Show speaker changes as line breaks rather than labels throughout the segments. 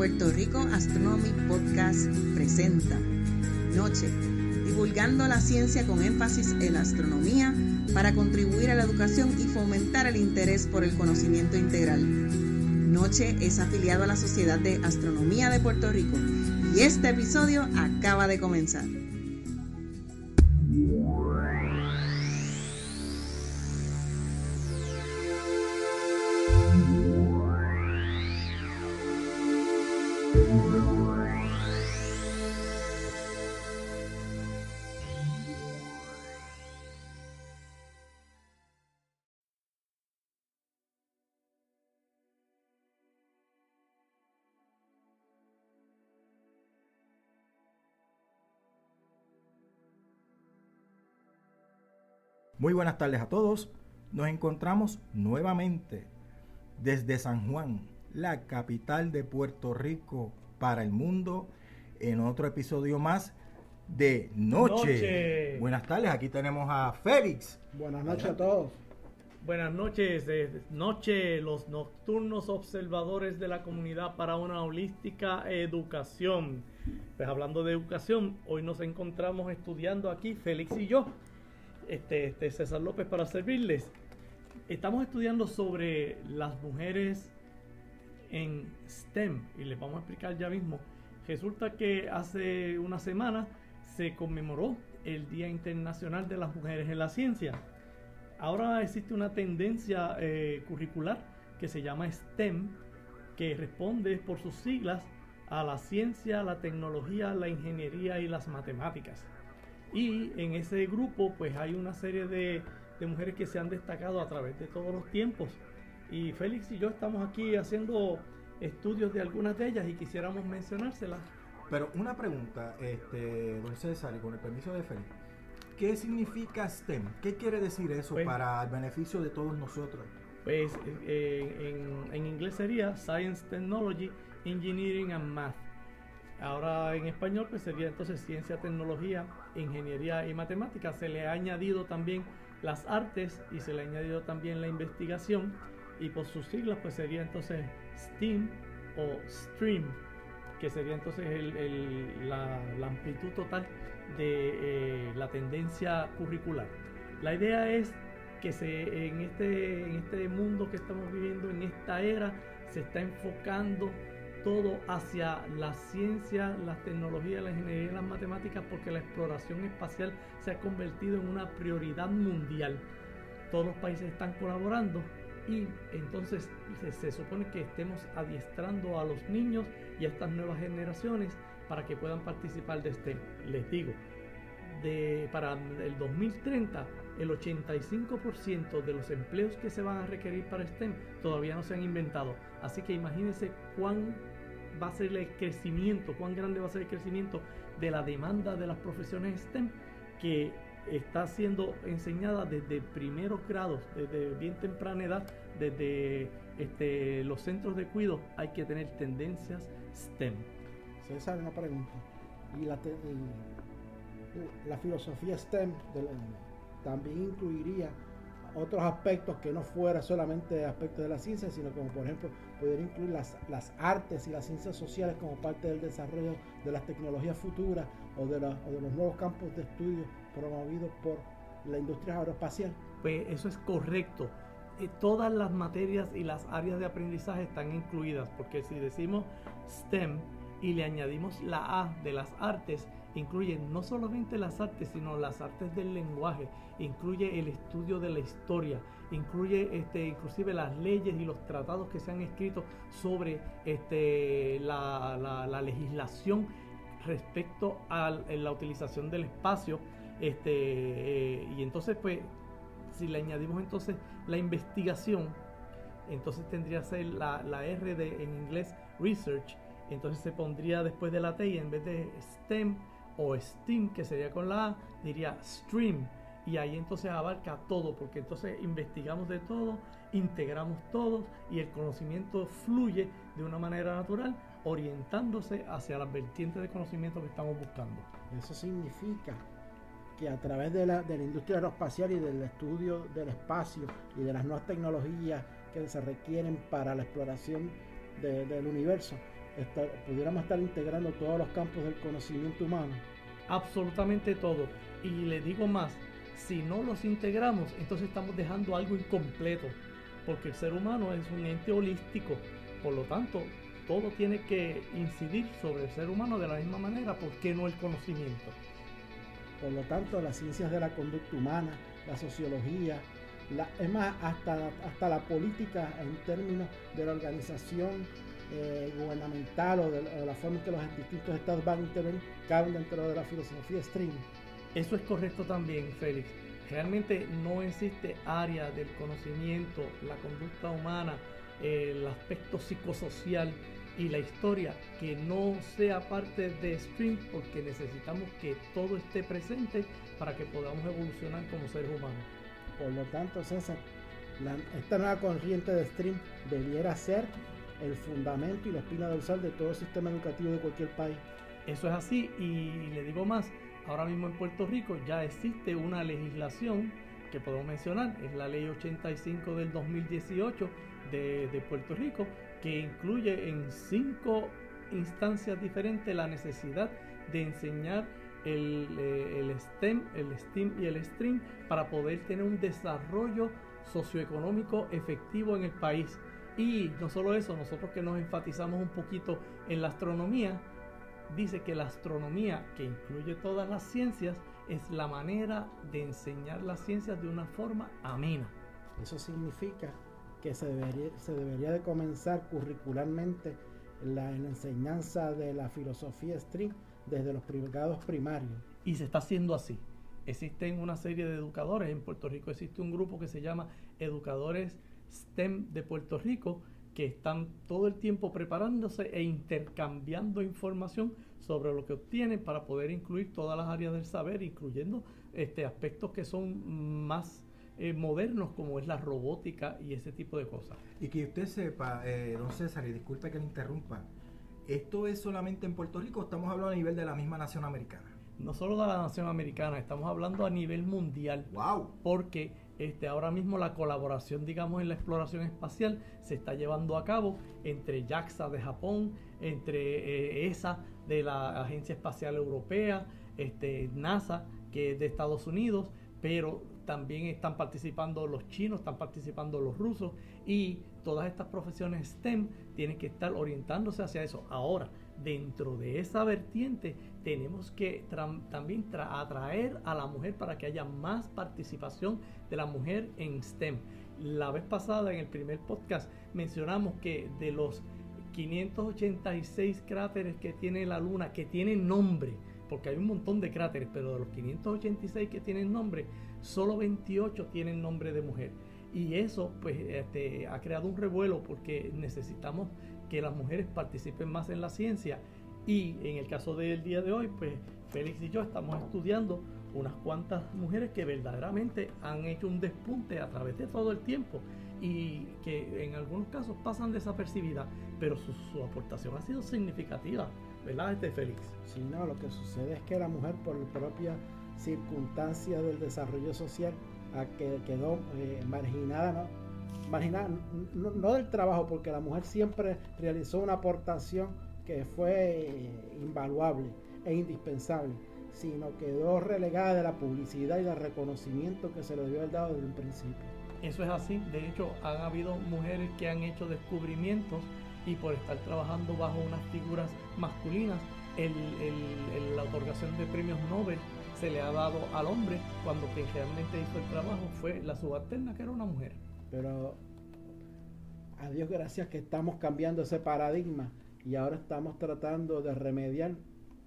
Puerto Rico Astronomy Podcast presenta Noche, divulgando la ciencia con énfasis en la astronomía para contribuir a la educación y fomentar el interés por el conocimiento integral. Noche es afiliado a la Sociedad de Astronomía de Puerto Rico y este episodio acaba de comenzar.
Muy buenas tardes a todos. Nos encontramos nuevamente desde San Juan, la capital de Puerto Rico para el mundo, en otro episodio más de Noche. Buenas tardes, aquí tenemos a Félix.
Buenas noches a todos.
Buenas noches, de noche, los nocturnos observadores de la comunidad para una holística educación. Pues hablando de educación, hoy nos encontramos estudiando aquí, Félix y yo, este, este, César López para servirles. Estamos estudiando sobre las mujeres en STEM y les vamos a explicar ya mismo. Resulta que hace una semana se conmemoró el Día Internacional de las Mujeres en la Ciencia. Ahora existe una tendencia eh, curricular que se llama STEM, que responde por sus siglas a la ciencia, la tecnología, la ingeniería y las matemáticas. Y en ese grupo pues hay una serie de, mujeres que se han destacado a través de todos los tiempos. Y Félix y yo estamos aquí haciendo estudios de algunas de ellas y quisiéramos mencionárselas.
Pero una pregunta, este, don César, y con el permiso de Félix. ¿Qué significa STEM? ¿Qué quiere decir eso
Pues-
para el beneficio de todos nosotros?
Pues eh, en, en inglés sería Science, Technology, Engineering and Math. Ahora en español pues sería entonces ciencia, tecnología, ingeniería y matemáticas. Se le ha añadido también las artes y se le ha añadido también la investigación y por sus siglas pues sería entonces STEAM o STREAM, que sería entonces la amplitud total de eh, la tendencia curricular. La idea es que se, en, este, en este mundo que estamos viviendo, en esta era, se está enfocando todo hacia la ciencia, las tecnologías, la ingeniería y las matemáticas, porque la exploración espacial se ha convertido en una prioridad mundial. Todos los países están colaborando y entonces se, supone que estemos adiestrando a los niños y a estas nuevas generaciones para que puedan participar de este. Les digo, de, para el 2030, el 85% de los empleos que se van a requerir para STEM todavía no se han inventado. Así que imagínense cuán va a ser el crecimiento, cuán grande va a ser el crecimiento de la demanda de las profesiones STEM que está siendo enseñada desde primeros grados, desde bien temprana edad, desde este, los centros de cuidado, hay que tener tendencias STEM.
César, una pregunta. ¿Y la, y la filosofía STEM de la- también incluiría otros aspectos que no fuera solamente aspectos de la ciencia, sino como por ejemplo poder incluir las, las artes y las ciencias sociales como parte del desarrollo de las tecnologías futuras o de, la- de los nuevos campos de estudio promovidos por la industria aeroespacial?
Pues eso es correcto. Eh, todas las materias y las áreas de aprendizaje están incluidas, porque si decimos STEM y le añadimos la A de las artes, incluye no solamente las artes, sino las artes del lenguaje, incluye el estudio de la historia, incluye este, inclusive las leyes y los tratados que se han escrito sobre este, la, la- la legislación respecto a la utilización del espacio. Este, eh, y entonces, pues, si le añadimos entonces la investigación, entonces tendría que ser la, la R de, en inglés research, entonces se pondría después de la T en vez de STEM o STEAM, que sería con la A, diría STREAM. Y ahí entonces abarca todo, porque entonces investigamos de todo, integramos todo y el conocimiento fluye de una manera natural, orientándose hacia las vertientes de conocimiento que estamos buscando.
Eso significa que a través de la, de la industria aeroespacial y del estudio del espacio y de las nuevas tecnologías que se requieren para la exploración de- del universo, pudiéramos estar integrando todos los campos del conocimiento humano.
Absolutamente todo. Y le digo más, si no los integramos, entonces estamos dejando algo incompleto, porque el ser humano es un ente holístico, por lo tanto, todo tiene que incidir sobre el ser humano de la misma manera, ¿por qué no el conocimiento?
Por lo tanto, las ciencias de la conducta humana, la sociología, la, es más, hasta, hasta la política en términos de la organización eh, gubernamental o de, la forma en que los distintos estados van a intervenir, caben dentro de la filosofía stream.
Eso es correcto también, Félix. Realmente no existe área del conocimiento, la conducta humana, el aspecto psicosocial y la historia que no sea parte de Stream porque necesitamos que todo esté presente para que podamos evolucionar como seres humanos.
Por lo tanto, César, esta nueva corriente de Stream debiera ser el fundamento y la espina dorsal de todo el sistema educativo de cualquier país.
Eso es así y le digo más, ahora mismo en Puerto Rico ya existe una legislación que podemos mencionar, es la ley 85 del 2018 de, de Puerto Rico, que incluye en cinco instancias diferentes la necesidad de enseñar el, eh, el, STEM, el STEAM y el STREAM para poder tener un desarrollo socioeconómico efectivo en el país. Y no solo eso, nosotros que nos enfatizamos un poquito en la astronomía, dice que la astronomía, que incluye todas las ciencias, es la manera de enseñar las ciencias de una forma amena.
Eso significa que se debería, se debería de comenzar curricularmente la, enseñanza de la filosofía STREAM desde los grados primarios.
Y se está haciendo así. Existen una serie de educadores. En Puerto Rico existe un grupo que se llama Educadores STEM de Puerto Rico que están todo el tiempo preparándose e intercambiando información sobre lo que obtienen para poder incluir todas las áreas del saber, incluyendo este, aspectos que son más eh, modernos como es la robótica y ese tipo de cosas.
Y que usted sepa, eh, don César, y disculpe que le interrumpa, ¿esto es solamente en Puerto Rico o estamos hablando a nivel de la misma nación americana?
No solo de la nación americana, estamos hablando a nivel mundial.
¡Wow!
Porque este, ahora mismo la colaboración, digamos, en la exploración espacial se está llevando a cabo entre JAXA de Japón, entre eh, ESA de la Agencia Espacial Europea, este, NASA, que es de Estados Unidos, pero también están participando los chinos, están participando los rusos y todas estas profesiones STEM tienen que estar orientándose hacia eso. Ahora, dentro de esa vertiente tenemos que también atraer a la mujer para que haya más participación de la mujer en STEM. La vez pasada en el primer podcast mencionamos que de los 586 cráteres que tiene la luna, que tienen nombre, porque hay un montón de cráteres, pero de los 586 que tienen nombre, solo 28 tienen nombre de mujer. Y eso pues este, ha creado un revuelo porque necesitamos que las mujeres participen más en la ciencia. Y en el caso del día de hoy, pues Félix y yo estamos estudiando unas cuantas mujeres que verdaderamente han hecho un despunte a través de todo el tiempo y que en algunos casos pasan desapercibidas, pero su, aportación ha sido significativa, ¿verdad, este Félix?
Sí, no, lo que sucede es que la mujer por propia circunstancia del desarrollo social quedó eh, marginada, ¿no? Marginada no, del trabajo, porque la mujer siempre realizó una aportación que fue eh, invaluable e indispensable, sino quedó relegada de la publicidad y del reconocimiento que se le debió haber dado desde un principio.
Eso es así, de hecho han habido mujeres que han hecho descubrimientos y por estar trabajando bajo unas figuras masculinas, el, la otorgación de premios Nobel se le ha dado al hombre cuando quien realmente hizo el trabajo fue la subalterna que era una mujer.
Pero a Dios gracias que estamos cambiando ese paradigma y ahora estamos tratando de remediar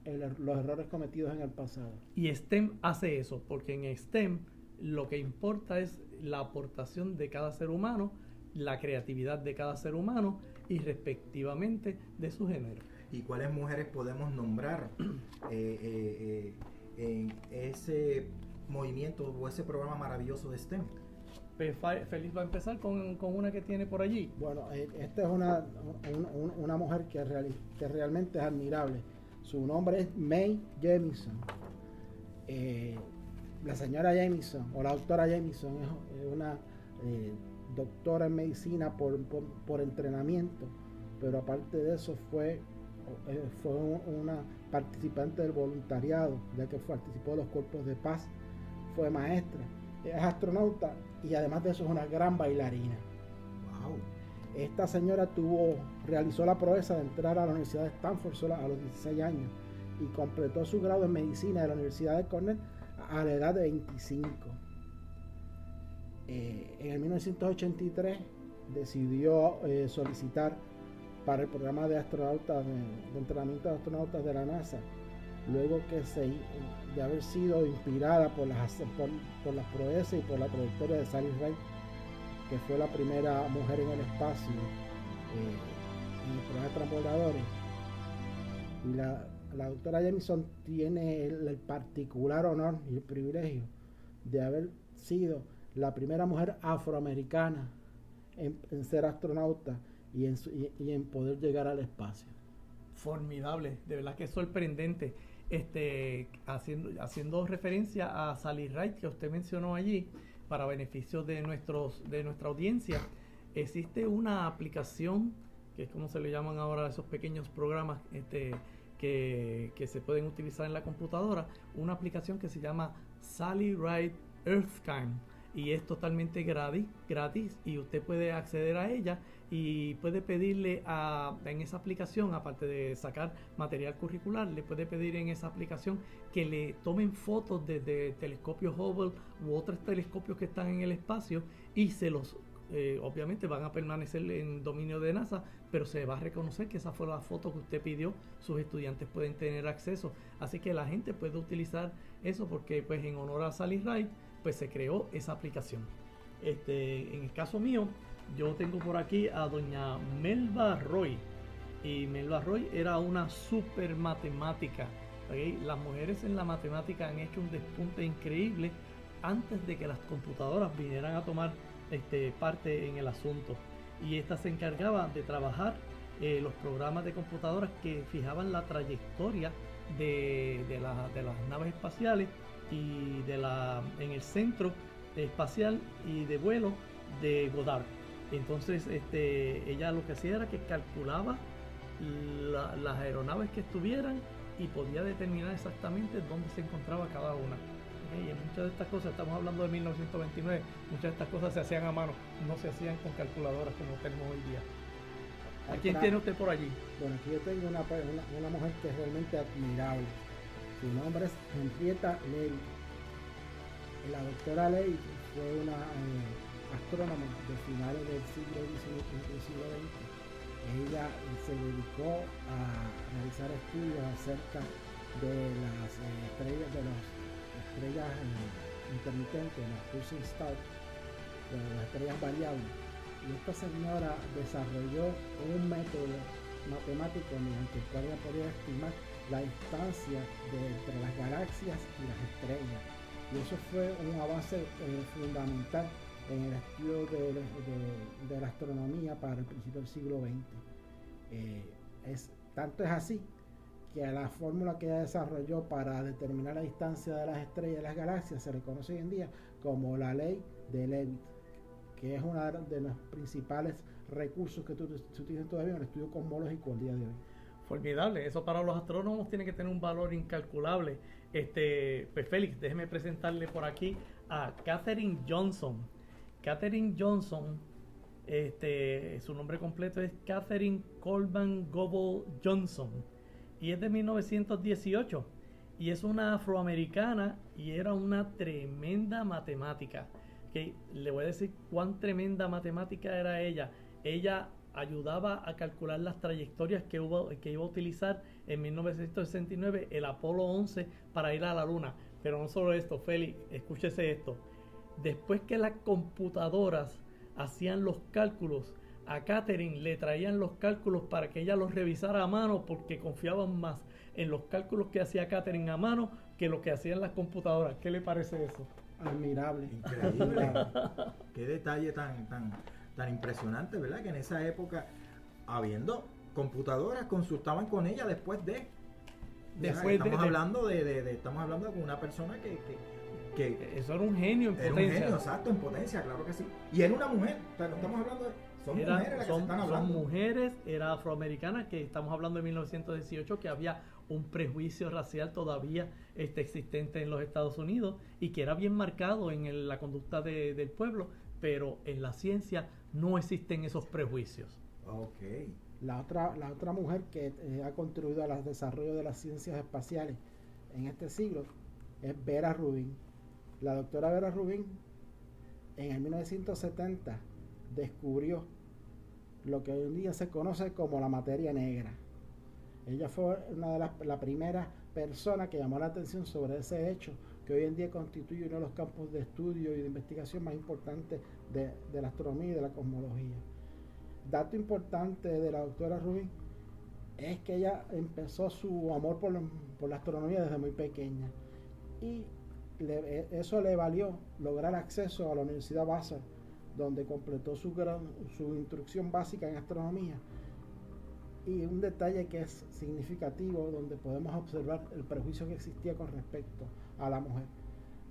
los errores cometidos en el pasado.
Y STEM hace eso, porque en STEM lo que importa es la aportación de cada ser humano, la creatividad de cada ser humano y respectivamente de su género.
¿Y cuáles mujeres podemos nombrar? eh, eh, eh en ese movimiento o ese programa maravilloso de STEM?
Feliz va a empezar con, una que tiene por allí.
Bueno, eh, esta es una, una, mujer que, que realmente es admirable. Su nombre es May Jamison. Eh, la señora Jamison o la doctora Jamison es una eh, doctora en medicina por, por, entrenamiento, pero aparte de eso fue, eh, fue una participante del voluntariado, ya que participó de los cuerpos de paz, fue maestra, es astronauta y además de eso es una gran bailarina.
Wow.
Esta señora tuvo, realizó la proeza de entrar a la Universidad de Stanford sola a los 16 años y completó su grado en medicina de la Universidad de Cornell a la edad de 25. Eh, en el 1983 decidió eh, solicitar para el programa de astronautas de, entrenamiento de astronautas de la NASA luego que se de haber sido inspirada por las por, las proezas y por la trayectoria de Sally Ride que fue la primera mujer en el espacio eh, en el programa de transbordadores y la, la doctora Jamison tiene el, particular honor y el privilegio de haber sido la primera mujer afroamericana en, ser astronauta y en, y, en poder llegar al espacio.
Formidable, de verdad que es sorprendente. Este, haciendo, referencia a Sally Wright que usted mencionó allí, para beneficio de, de nuestra audiencia, existe una aplicación, que es como se le llaman ahora esos pequeños programas este, que, se pueden utilizar en la computadora, una aplicación que se llama Sally Wright EarthKine y es totalmente gratis, gratis y usted puede acceder a ella y puede pedirle a, en esa aplicación, aparte de sacar material curricular, le puede pedir en esa aplicación que le tomen fotos desde telescopios Hubble u otros telescopios que están en el espacio y se los eh, obviamente van a permanecer en dominio de NASA, pero se va a reconocer que esa fue la foto que usted pidió, sus estudiantes pueden tener acceso, así que la gente puede utilizar eso porque pues en honor a Sally Ride pues se creó esa aplicación. Este, en el caso mío, yo tengo por aquí a doña Melba Roy. Y Melba Roy era una super matemática. Las mujeres en la matemática han hecho un despunte increíble antes de que las computadoras vinieran a tomar este, parte en el asunto. Y esta se encargaba de trabajar eh, los programas de computadoras que fijaban la trayectoria de, de las naves espaciales y de la, en el centro espacial y de vuelo de Goddard. Entonces, este, ella lo que hacía era que calculaba las aeronaves que estuvieran y podía determinar exactamente dónde se encontraba cada una. Y en muchas de estas cosas, estamos hablando de 1929, muchas de estas cosas se hacían a mano, no se hacían con calculadoras como tenemos hoy día. ¿A quién tiene usted por allí?
Bueno, aquí yo tengo una, una mujer que es realmente admirable su nombre es Henrietta Levy. La doctora Levy fue una eh, astrónoma de finales del siglo XIX. Ella se dedicó a realizar estudios acerca de las eh, estrellas, de las estrellas eh, intermitentes, las pulsing stars, de las estrellas variables. Y esta señora desarrolló un método matemático mediante el cual ella podía estimar la distancia entre las galaxias y las estrellas. Y eso fue un avance eh, fundamental en el estudio de, la astronomía para el principio del siglo XX. Eh, es, tanto es así que la fórmula que ella desarrolló para determinar la distancia de las estrellas y las galaxias se reconoce hoy en día como la ley de Levitt, que es uno de los principales recursos que se utilizan todavía en el estudio cosmológico el día de hoy.
Formidable, eso para los astrónomos tiene que tener un valor incalculable. Este, pues Félix, déjeme presentarle por aquí a Catherine Johnson. Catherine Johnson, este, su nombre completo es Catherine Colban Goble Johnson y es de 1918 y es una afroamericana y era una tremenda matemática. que Le voy a decir cuán tremenda matemática era ella. Ella ayudaba a calcular las trayectorias que, hubo, que iba a utilizar en 1969 el Apolo 11 para ir a la Luna. Pero no solo esto, Félix, escúchese esto. Después que las computadoras hacían los cálculos, a Catherine le traían los cálculos para que ella los revisara a mano porque confiaban más en los cálculos que hacía Catherine a mano que lo que hacían las computadoras. ¿Qué le parece eso?
Admirable.
Increíble. Qué detalle tan, tan, tan impresionante, ¿verdad? Que en esa época, habiendo computadoras, consultaban con ella después de. Después estamos hablando de, estamos hablando con una persona que, que,
eso era un genio en
era
potencia.
un genio, exacto, en potencia, claro que sí. Y era una mujer, pero estamos hablando de Son
Era-
mujeres las que se
son,
están
son
hablando.
mujeres, era afroamericana, que estamos hablando de 1918, que había un prejuicio racial todavía este, existente en los Estados Unidos y que era bien marcado en el- la conducta de- del pueblo, pero en la ciencia no existen esos prejuicios.
Ok.
La otra, la otra mujer que eh, ha contribuido al desarrollo de las ciencias espaciales en este siglo es Vera Rubin. La doctora Vera Rubin en el 1970 descubrió lo que hoy en día se conoce como la materia negra. Ella fue una de las la primera persona que llamó la atención sobre ese hecho que hoy en día constituye uno de los campos de estudio y de investigación más importantes de, la astronomía y de la cosmología. Dato importante de la doctora Rubin es que ella empezó su amor por, la- astronomía desde muy pequeña y e- eso le valió lograr acceso a la Universidad Vassar, donde completó su instrucción básica en astronomía. Y un detalle que es significativo, donde podemos observar el prejuicio que existía con respecto a la mujer.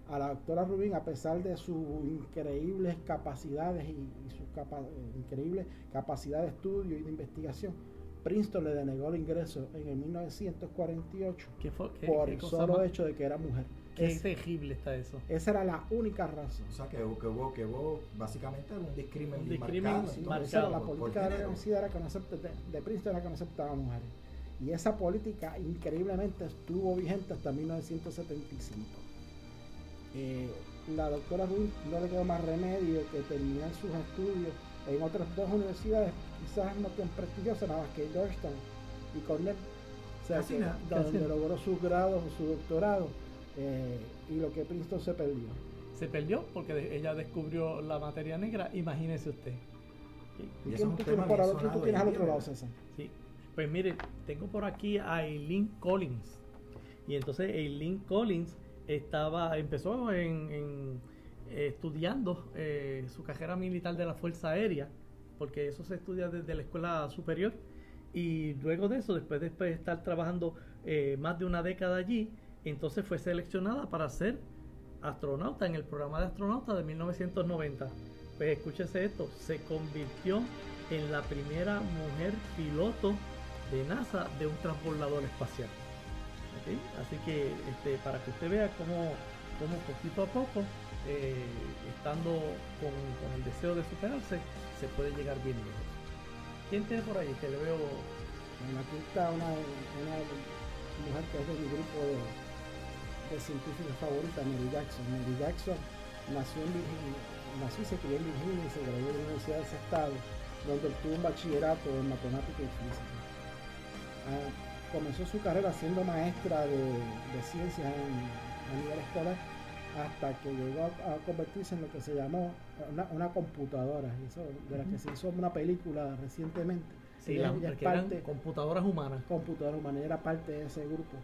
A la doctora Rubin, a pesar de sus increíbles capacidades y, y su capa- eh, increíble capacidad de estudio y de investigación, Princeton le denegó el ingreso en el 1948
¿Qué fue? ¿Qué-
por
qué
el solo
más-
hecho de que era mujer.
Qué
Es-
terrible está eso.
esa era la única razón.
O sea que, hubo- que hubo, que hubo básicamente un discrimen
Un
bien
discrimen
marcado, entonces,
era la
por- por
política de la universidad era que no acepta- de, de Princeton era que no aceptaba mujeres. Y esa política increíblemente estuvo vigente hasta 1975. Eh, la doctora Rubin no le quedó más remedio que terminar sus estudios en otras dos universidades, quizás no tan prestigiosas, nada más que Georgetown y Cornell. O sea,
Casi
que-
nada,
donde
casi.
logró su grado, su doctorado, eh, y lo que Princeton se perdió.
Se perdió porque de- ella descubrió la materia negra, imagínese usted.
¿Y
Y eso
quién
es un
tú
tema
tienes quién tú tienes al otro lado. César?
Sí, pues mire, tengo por aquí a Eileen Collins. Y entonces Eileen Collins estaba, empezó en, eh, estudiando eh, su carrera militar de la Fuerza Aérea, porque eso se estudia desde la escuela superior. Y luego de eso, después de de estar trabajando eh, más de una década allí, entonces fue seleccionada para ser astronauta en el programa de astronauta de 1990. Pues escúchese esto, se convirtió en la primera mujer piloto de NASA de un transbordador espacial. Así que este, para que usted vea cómo, cómo poquito a poco, eh, estando con, con el deseo de superarse, se puede llegar bien lejos. ¿Quién tiene por ahí que le veo?
Bueno, aquí está una, mujer que es de mi grupo de, de científicos favoritas, Mary Jackson. Mary Jackson nació en Virginia, nació y se crió en Virginia y se graduó de la Universidad de ese estado, donde obtuvo un bachillerato en matemática y física. Ah, comenzó su carrera siendo maestra de, de ciencias en, a nivel escolar hasta que llegó a, a convertirse en lo que se llamó una, una computadora, eso, de la que se hizo una película recientemente.
Sí,
Ella-
las
ella
eran computadoras humanas.
computadora humana, ella era parte de ese grupo.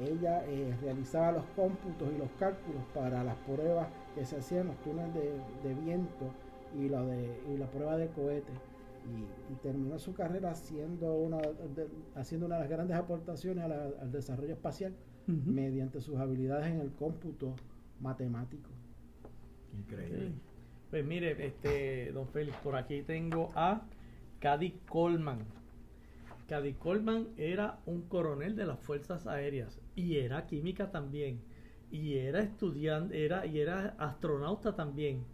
Ella eh, realizaba los cómputos y los cálculos para las pruebas que se hacían los túneles de, de viento y la, de, y la prueba de cohete. Y, y terminó su carrera siendo una de, haciendo una de las grandes aportaciones a la- al desarrollo espacial mediante sus habilidades en el cómputo matemático.
Increíble.
Sí. Pues mire, este, don Félix, por aquí tengo a Cady Coleman. Cady Coleman era un coronel de las Fuerzas Aéreas y era química también. Y era estudiante, era, y era astronauta también.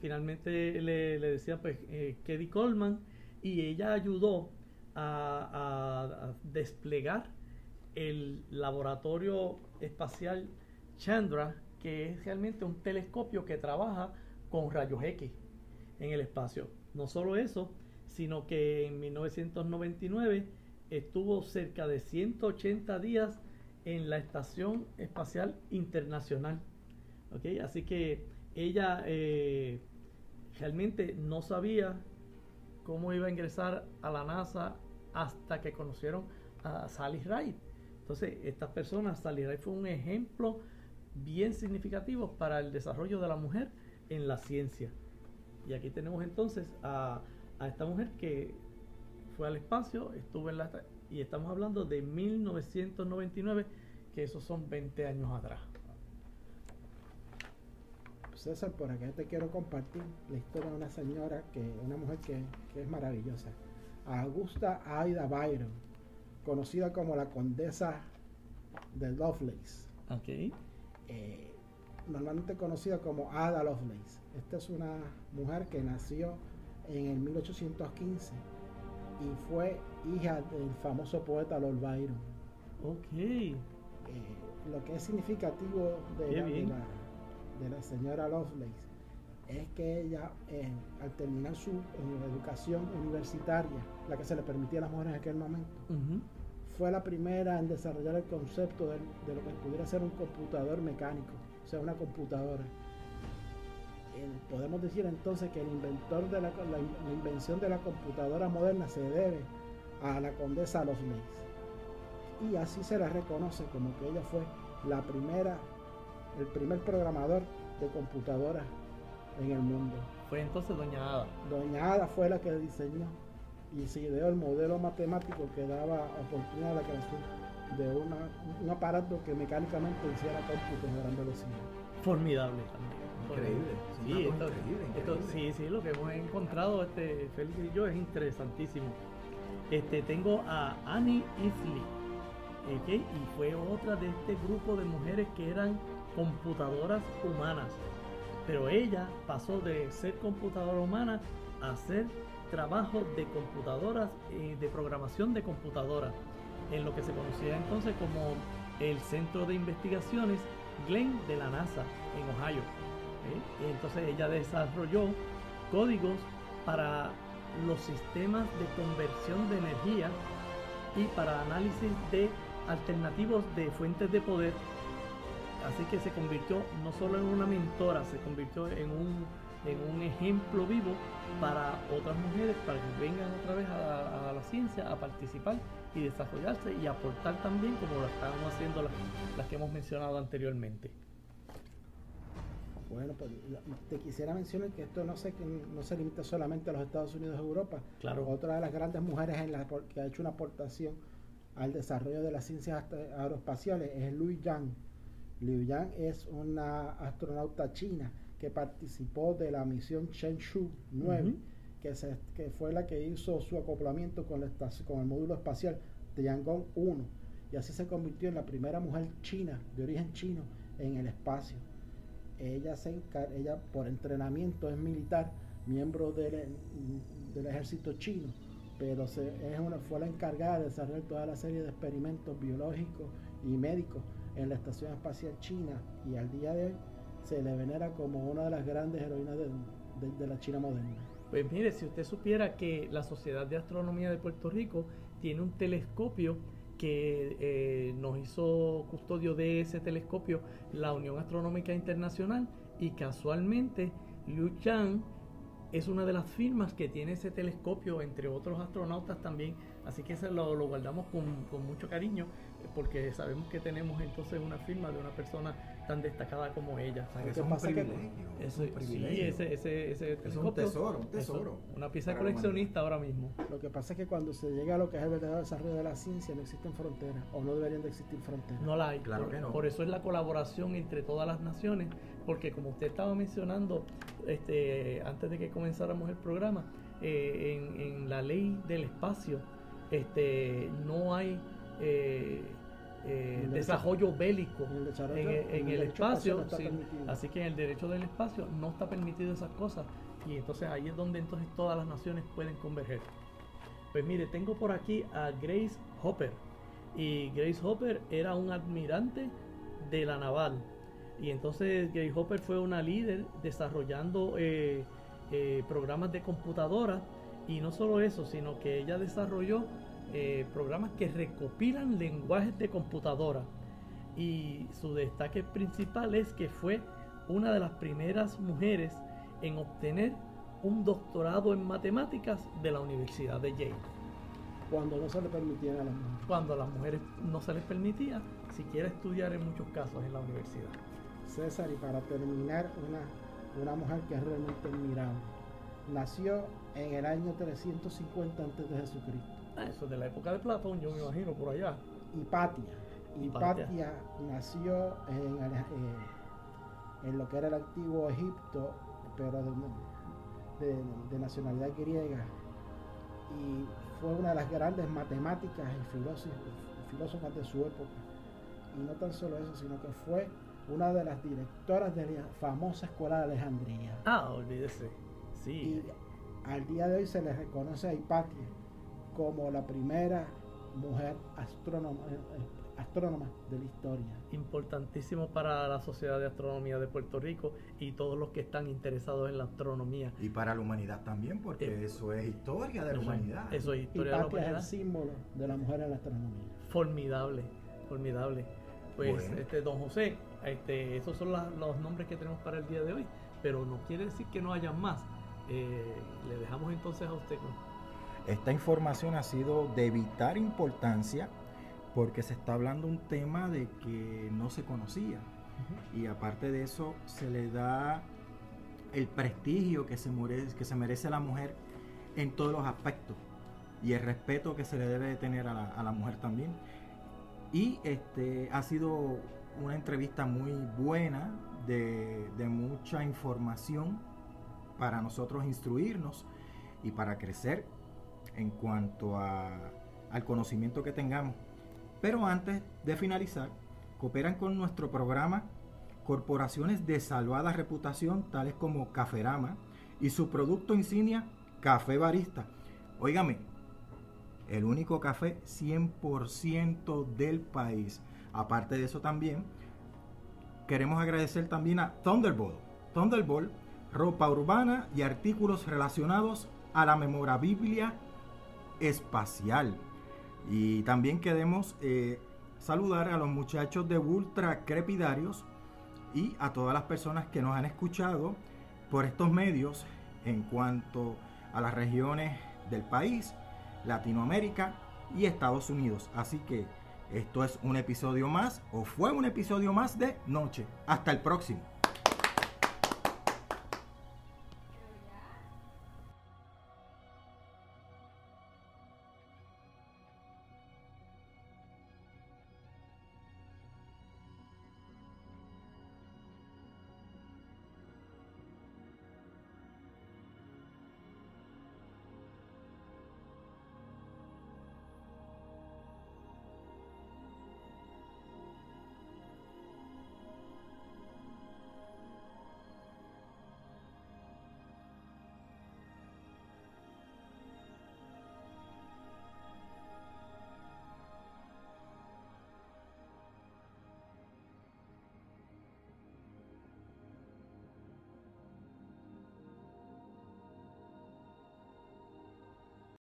Finalmente le, le decía pues eh, Coleman y ella ayudó a, a- desplegar el laboratorio espacial Chandra, que es realmente un telescopio que trabaja con rayos X en el espacio. No solo eso, sino que en 1999 estuvo cerca de 180 días en la Estación Espacial Internacional. ¿ok? Así que ella eh, realmente no sabía cómo iba a ingresar a la NASA hasta que conocieron a Sally Ride. Entonces, estas personas, Sally Ride fue un ejemplo bien significativo para el desarrollo de la mujer en la ciencia. Y aquí tenemos entonces a, a esta mujer que fue al espacio, estuvo en la... Y estamos hablando de 1999, que esos son 20 años atrás.
César, por acá te quiero compartir la historia de una señora, que una mujer que, que es maravillosa. Augusta Aida Byron, conocida como la condesa de Lovelace.
Ok.
eh, normalmente conocida como Ada Lovelace. Esta es una mujer que nació en el 1815 y fue hija del famoso poeta Lord Byron.
Ok.
Eh, lo que es significativo de la, de la- de la señora Lovelace es que ella, eh, al terminar su eh, educación universitaria, la que se le permitía a las mujeres en aquel momento, fue la primera en desarrollar el concepto de, de lo que pudiera ser un computador mecánico, o sea, una computadora. Eh, podemos decir entonces que el inventor de la, la in- la invención de la computadora moderna se debe a la condesa Lovelace. Y así se la reconoce como que ella fue la primera, el primer programador de computadoras en el mundo.
Fue entonces Doña Ada.
Doña Ada fue la que diseñó y se ideó el modelo matemático que daba oportunidad a la creación de una- un aparato que mecánicamente hiciera cómputos a gran velocidad.
Formidable también.
Increíble,
Sí, esto,
increíble,
esto-
increíble.
sí, sí, lo que hemos encontrado, este, Félix y yo, es interesantísimo. Este, tengo a Annie Isley, y fue otra de este grupo de mujeres que eran computadoras humanas. Pero ella pasó de ser computadora humana a hacer trabajo de computadoras, de programación de computadoras, en lo que se conocía entonces como el Centro de Investigaciones Glenn de la NASA en Ohio. ¿eh? Entonces ella desarrolló códigos para los sistemas de conversión de energía y para análisis de alternativos de fuentes de poder. Así que se convirtió no solo en una mentora, se convirtió en un, en un ejemplo vivo para otras mujeres, para que vengan otra vez a, a la ciencia a participar y desarrollarse y aportar también como lo estábamos haciendo las, las que hemos mencionado anteriormente.
Bueno, pues te quisiera mencionar que esto no se, no se limita solamente a los Estados Unidos y Europa.
Claro.
Otra de las grandes mujeres en la, que ha hecho una aportación al desarrollo de las ciencias aeroespaciales es Liu Yang. Liu Yang es una astronauta china que participó de la misión Chenzhou 9,
Ujú.
que, se- que fue la que hizo su acoplamiento con, la estación- con el módulo espacial Tiangong 1 y así se convirtió en la primera mujer china de origen chino en el espacio. Ella, se encar- ella por entrenamiento es militar, miembro del, del ejército chino, pero se, es una, fue la encargada de desarrollar toda la serie de experimentos biológicos y médicos en la Estación Espacial China y al día de hoy se le venera como una de las grandes heroínas de, de- de la China moderna.
Pues mire, si usted supiera que la Sociedad de Astronomía de Puerto Rico tiene un telescopio que eh, nos hizo custodio de ese telescopio la Unión Astronómica Internacional y casualmente Liu Chang es una de las firmas que tiene ese telescopio, entre otros astronautas también, así que ese lo, lo guardamos con, con mucho cariño porque sabemos que tenemos entonces una firma de una persona tan destacada como ella.
O sea, eso es un
que-
privilegio. es
Eso-
un
sí,
privilegio.
ese, ese, ese
Es un tesoro, un
eso,
tesoro.
una pieza coleccionista ahora mismo.
Lo que pasa es que cuando se llega a lo que es el verdadero desarrollo de la ciencia no existen fronteras o no deberían de existir fronteras.
No la hay.
Claro
por,
que no.
por eso es la colaboración entre todas las naciones, porque como usted estaba mencionando este, antes de que comenzáramos el programa, eh, en, en la ley del espacio este, no hay eh, eh, desarrollo bélico
En el, desarrollo-
en, el- en el
derecho
espacio, sí. así que en el derecho del espacio no está permitido esas cosas. Y entonces ahí es donde entonces todas las naciones pueden converger. Pues mire, tengo por aquí a Grace Hopper. Y Grace Hopper era un admirante de la naval. Y entonces Grace Hopper fue una líder desarrollando eh, programas de computadora. Y no solo eso, sino que ella desarrolló eh, programas que recopilan lenguajes de computadora y su destaque principal es que fue una de las primeras mujeres en obtener un doctorado en matemáticas de la Universidad de Yale,
Cuando no se le permitían a las mujeres.
cuando a las mujeres no se les permitía siquiera estudiar en muchos casos en la universidad.
César, y para terminar, una, una mujer que es realmente admirable. Nació en el año 350 antes de Jesucristo.
Ah, Eso es de la época de Platón, yo me imagino por allá.
Hipatia.
Hipatia.
Hipatia nació en, eh, en lo que era el antiguo Egipto, pero de, nacionalidad griega. Y fue una de las grandes matemáticas y filósofas de su época. Y no tan solo eso, sino que fue una de las directoras de la famosa escuela de Alejandría.
Ah, olvídese. Sí.
Y al día de hoy se le reconoce a Hipatia como la primera mujer astrónoma, eh, eh, astrónoma de la historia.
Importantísimo para la Sociedad de Astronomía de Puerto Rico y todos los que están interesados en la astronomía.
Y para la humanidad también, porque eh, eso es historia de la humanidad.
Eso es historia de la humanidad.
es el símbolo de la mujer en la astronomía.
Formidable, formidable. Pues, este, don José, este, esos son los nombres que tenemos para el día de hoy, pero no quiere decir que no haya más. le dejamos entonces a usted.
Esta información ha sido de vital importancia porque se está hablando un tema de que no se conocía. Y aparte de eso, se le da el prestigio que se, merece, que se merece la mujer en todos los aspectos y el respeto que se le debe tener a la, mujer también. Y este ha sido una entrevista muy buena, de, de mucha información para nosotros instruirnos y para crecer en cuanto al conocimiento que tengamos. Pero antes de finalizar, cooperan con nuestro programa corporaciones de salvada reputación tales como Caferama y su producto insignia Café Barista. Óigame, el único café 100% del país. Aparte de eso también, queremos agradecer también a Thunderbolt. Thunderbolt, ropa urbana y artículos relacionados a la memorabilia espacial. Y también queremos eh, saludar a los muchachos de Ultra Crepidarios y a todas las personas que nos han escuchado por estos medios en cuanto a las regiones del país, Latinoamérica y Estados Unidos. Así que esto es un episodio más o fue un episodio más de Noche. Hasta el próximo.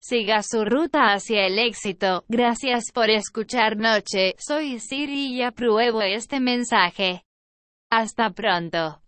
Siga su ruta hacia el éxito. Gracias por escuchar Noche. Soy Siri y apruebo este mensaje. Hasta pronto.